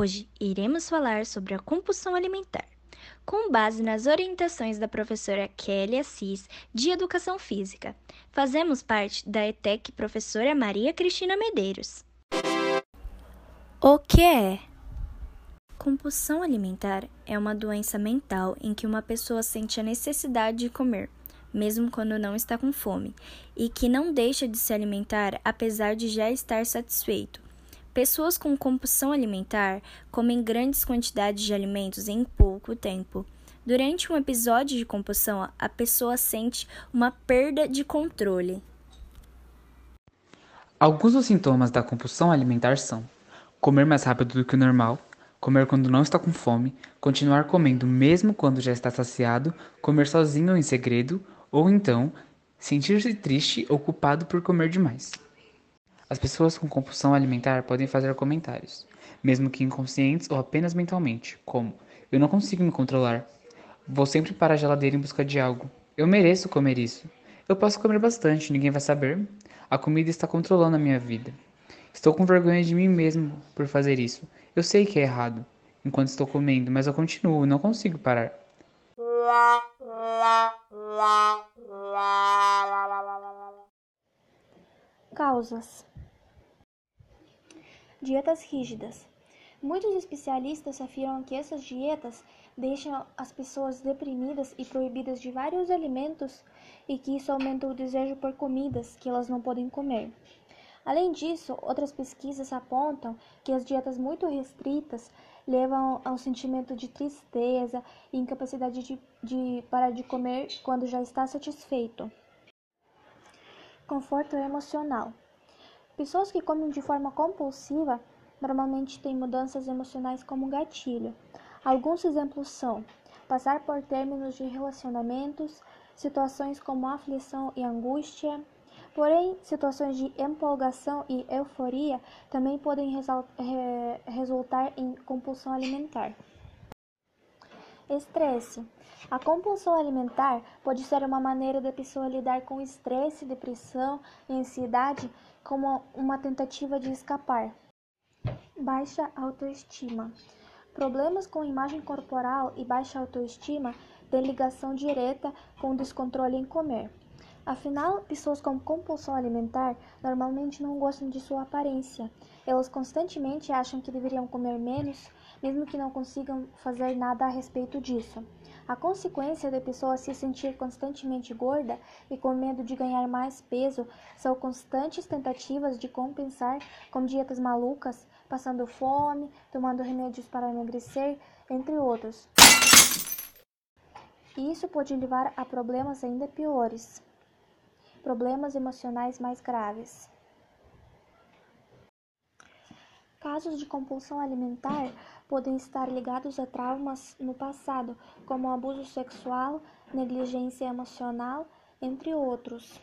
Hoje iremos falar sobre a compulsão alimentar, com base nas orientações da professora Kelly Assis, de Educação Física. Fazemos parte da ETEC Professora Maria Cristina Medeiros. O que é? Compulsão alimentar é uma doença mental em que uma pessoa sente a necessidade de comer, mesmo quando não está com fome, e que não deixa de se alimentar apesar de já estar satisfeito. Pessoas com compulsão alimentar comem grandes quantidades de alimentos em pouco tempo. Durante um episódio de compulsão, a pessoa sente uma perda de controle. Alguns dos sintomas da compulsão alimentar são comer mais rápido do que o normal, comer quando não está com fome, continuar comendo mesmo quando já está saciado, comer sozinho ou em segredo, ou então sentir-se triste ou culpado por comer demais. As pessoas com compulsão alimentar podem fazer comentários, mesmo que inconscientes ou apenas mentalmente, como: Eu não consigo me controlar. Vou sempre para a geladeira em busca de algo. Eu mereço comer isso. Eu posso comer bastante, ninguém vai saber. A comida está controlando a minha vida. Estou com vergonha de mim mesmo por fazer isso. Eu sei que é errado enquanto estou comendo, mas eu continuo, não consigo parar. Causas Dietas rígidas. Muitos especialistas afirmam que essas dietas deixam as pessoas deprimidas e proibidas de vários alimentos e que isso aumenta o desejo por comidas que elas não podem comer. Além disso, outras pesquisas apontam que as dietas muito restritas levam ao sentimento de tristeza e incapacidade de, de parar de comer quando já está satisfeito. Conforto emocional. Pessoas que comem de forma compulsiva normalmente têm mudanças emocionais como gatilho. Alguns exemplos são passar por términos de relacionamentos, situações como aflição e angústia. Porém, situações de empolgação e euforia também podem resultar em compulsão alimentar. Estresse. A compulsão alimentar pode ser uma maneira da pessoa lidar com estresse, depressão e ansiedade como uma tentativa de escapar. Baixa autoestima. Problemas com imagem corporal e baixa autoestima têm ligação direta com o descontrole em comer. Afinal, pessoas com compulsão alimentar normalmente não gostam de sua aparência. Elas constantemente acham que deveriam comer menos, mesmo que não consigam fazer nada a respeito disso. A consequência da pessoa se sentir constantemente gorda e com medo de ganhar mais peso são constantes tentativas de compensar com dietas malucas, passando fome, tomando remédios para emagrecer, entre outros. Isso pode levar a problemas ainda piores, problemas emocionais mais graves. Casos de compulsão alimentar podem estar ligados a traumas no passado, como abuso sexual, negligência emocional, entre outros.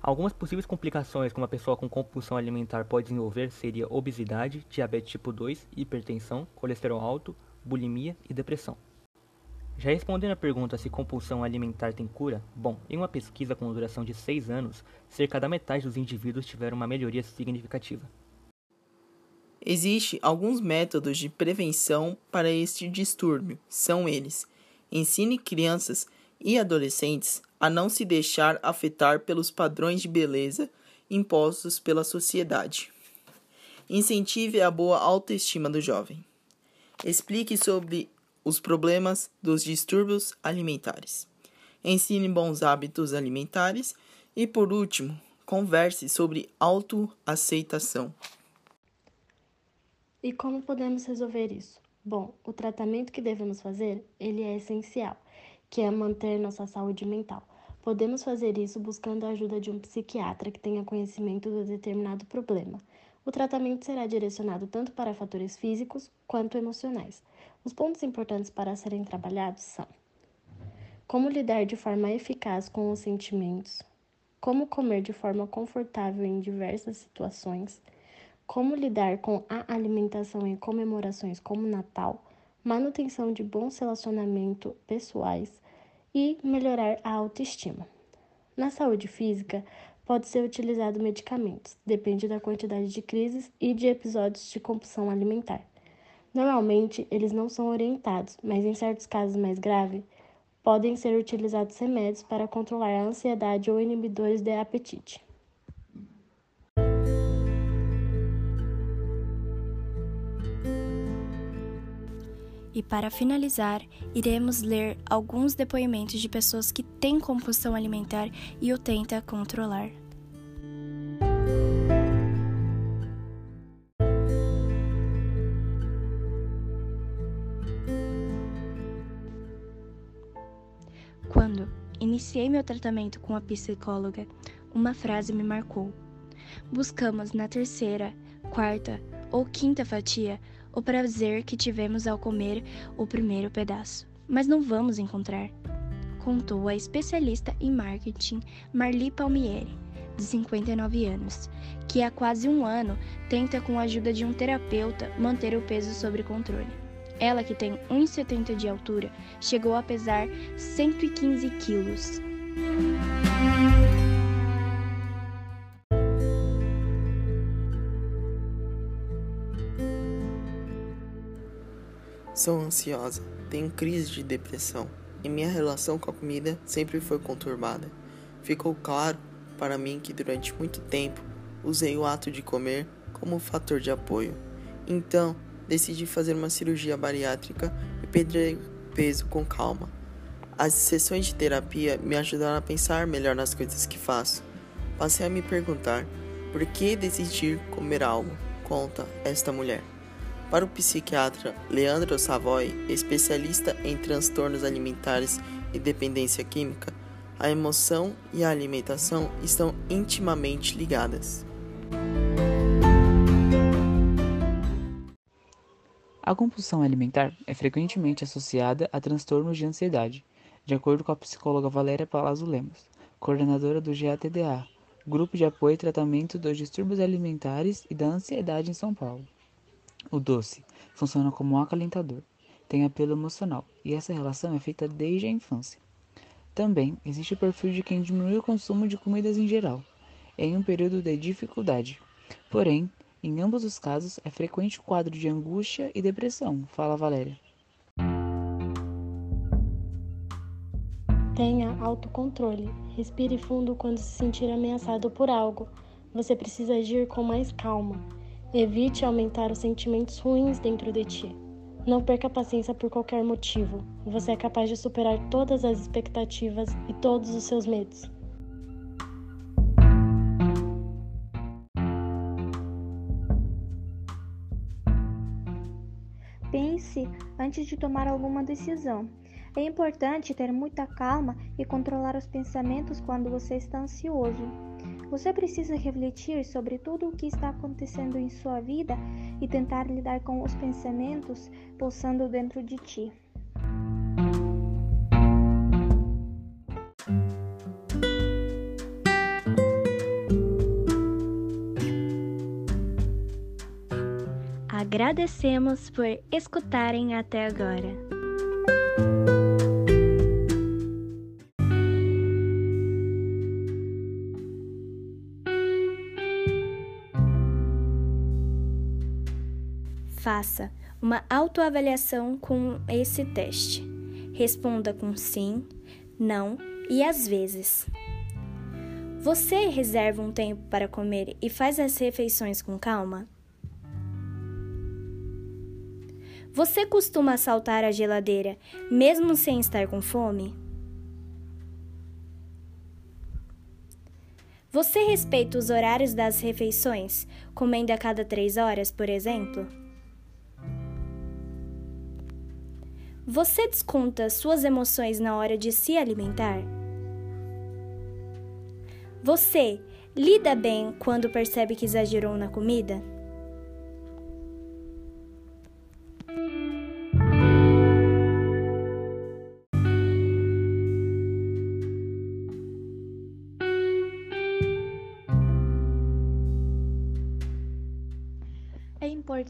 Algumas possíveis complicações que uma pessoa com compulsão alimentar pode desenvolver seria obesidade, diabetes tipo 2, hipertensão, colesterol alto, bulimia e depressão. Já respondendo à pergunta se compulsão alimentar tem cura, bom, em uma pesquisa com duração de 6 anos, cerca da metade dos indivíduos tiveram uma melhoria significativa. Existem alguns métodos de prevenção para este distúrbio. São eles: ensine crianças e adolescentes a não se deixar afetar pelos padrões de beleza impostos pela sociedade. Incentive a boa autoestima do jovem. Explique sobre os problemas dos distúrbios alimentares. Ensine bons hábitos alimentares e, por último, converse sobre autoaceitação. E como podemos resolver isso? Bom, o tratamento que devemos fazer, ele é essencial, que é manter nossa saúde mental. Podemos fazer isso buscando a ajuda de um psiquiatra que tenha conhecimento do determinado problema. O tratamento será direcionado tanto para fatores físicos quanto emocionais. Os pontos importantes para serem trabalhados são: como lidar de forma eficaz com os sentimentos, como comer de forma confortável em diversas situações, como lidar com a alimentação em comemorações como Natal, manutenção de bons relacionamentos pessoais e melhorar a autoestima. Na saúde física, pode ser utilizado medicamentos, depende da quantidade de crises e de episódios de compulsão alimentar. Normalmente, eles não são orientados, mas em certos casos mais graves, podem ser utilizados remédios para controlar a ansiedade ou inibidores de apetite. E para finalizar, iremos ler alguns depoimentos de pessoas que têm compulsão alimentar e o tenta controlar. Quando iniciei meu tratamento com a psicóloga, uma frase me marcou. Buscamos na terceira, quarta ou quinta fatia o prazer que tivemos ao comer o primeiro pedaço, mas não vamos encontrar, contou a especialista em marketing Marli Palmieri, de 59 anos, que há quase um ano tenta, com a ajuda de um terapeuta, manter o peso sob controle. Ela, que tem 1,70 de altura, chegou a pesar 115 quilos. Sou ansiosa, tenho crise de depressão e minha relação com a comida sempre foi conturbada. Ficou claro para mim que durante muito tempo usei o ato de comer como fator de apoio. Então, decidi fazer uma cirurgia bariátrica e perder peso com calma. As sessões de terapia me ajudaram a pensar melhor nas coisas que faço. Passei a me perguntar por que decidir comer algo, conta esta mulher. Para o psiquiatra Leandro Savoy, especialista em transtornos alimentares e dependência química, a emoção e a alimentação estão intimamente ligadas. A compulsão alimentar é frequentemente associada a transtornos de ansiedade, de acordo com a psicóloga Valéria Palazzo Lemos, coordenadora do GATDA, Grupo de Apoio e Tratamento dos Distúrbios Alimentares e da Ansiedade em São Paulo. O doce funciona como um acalentador, tem apelo emocional e essa relação é feita desde a infância. Também existe o perfil de quem diminui o consumo de comidas em geral, em um período de dificuldade. Porém, em ambos os casos, é frequente o quadro de angústia e depressão, fala Valéria. Tenha autocontrole. Respire fundo quando se sentir ameaçado por algo. Você precisa agir com mais calma. Evite aumentar os sentimentos ruins dentro de ti. Não perca a paciência por qualquer motivo. Você é capaz de superar todas as expectativas e todos os seus medos. Pense antes de tomar alguma decisão. É importante ter muita calma e controlar os pensamentos quando você está ansioso. Você precisa refletir sobre tudo o que está acontecendo em sua vida e tentar lidar com os pensamentos pulsando dentro de ti. Agradecemos por escutarem até agora. Faça uma autoavaliação com esse teste. Responda com sim, não e às vezes. Você reserva um tempo para comer e faz as refeições com calma? Você costuma assaltar a geladeira mesmo sem estar com fome? Você respeita os horários das refeições, comendo a cada três horas, por exemplo? Você desconta suas emoções na hora de se alimentar? Você lida bem quando percebe que exagerou na comida?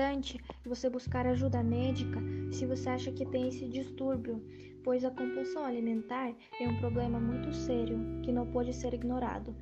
Importante você buscar ajuda médica se você acha que tem esse distúrbio, pois a compulsão alimentar é um problema muito sério que não pode ser ignorado.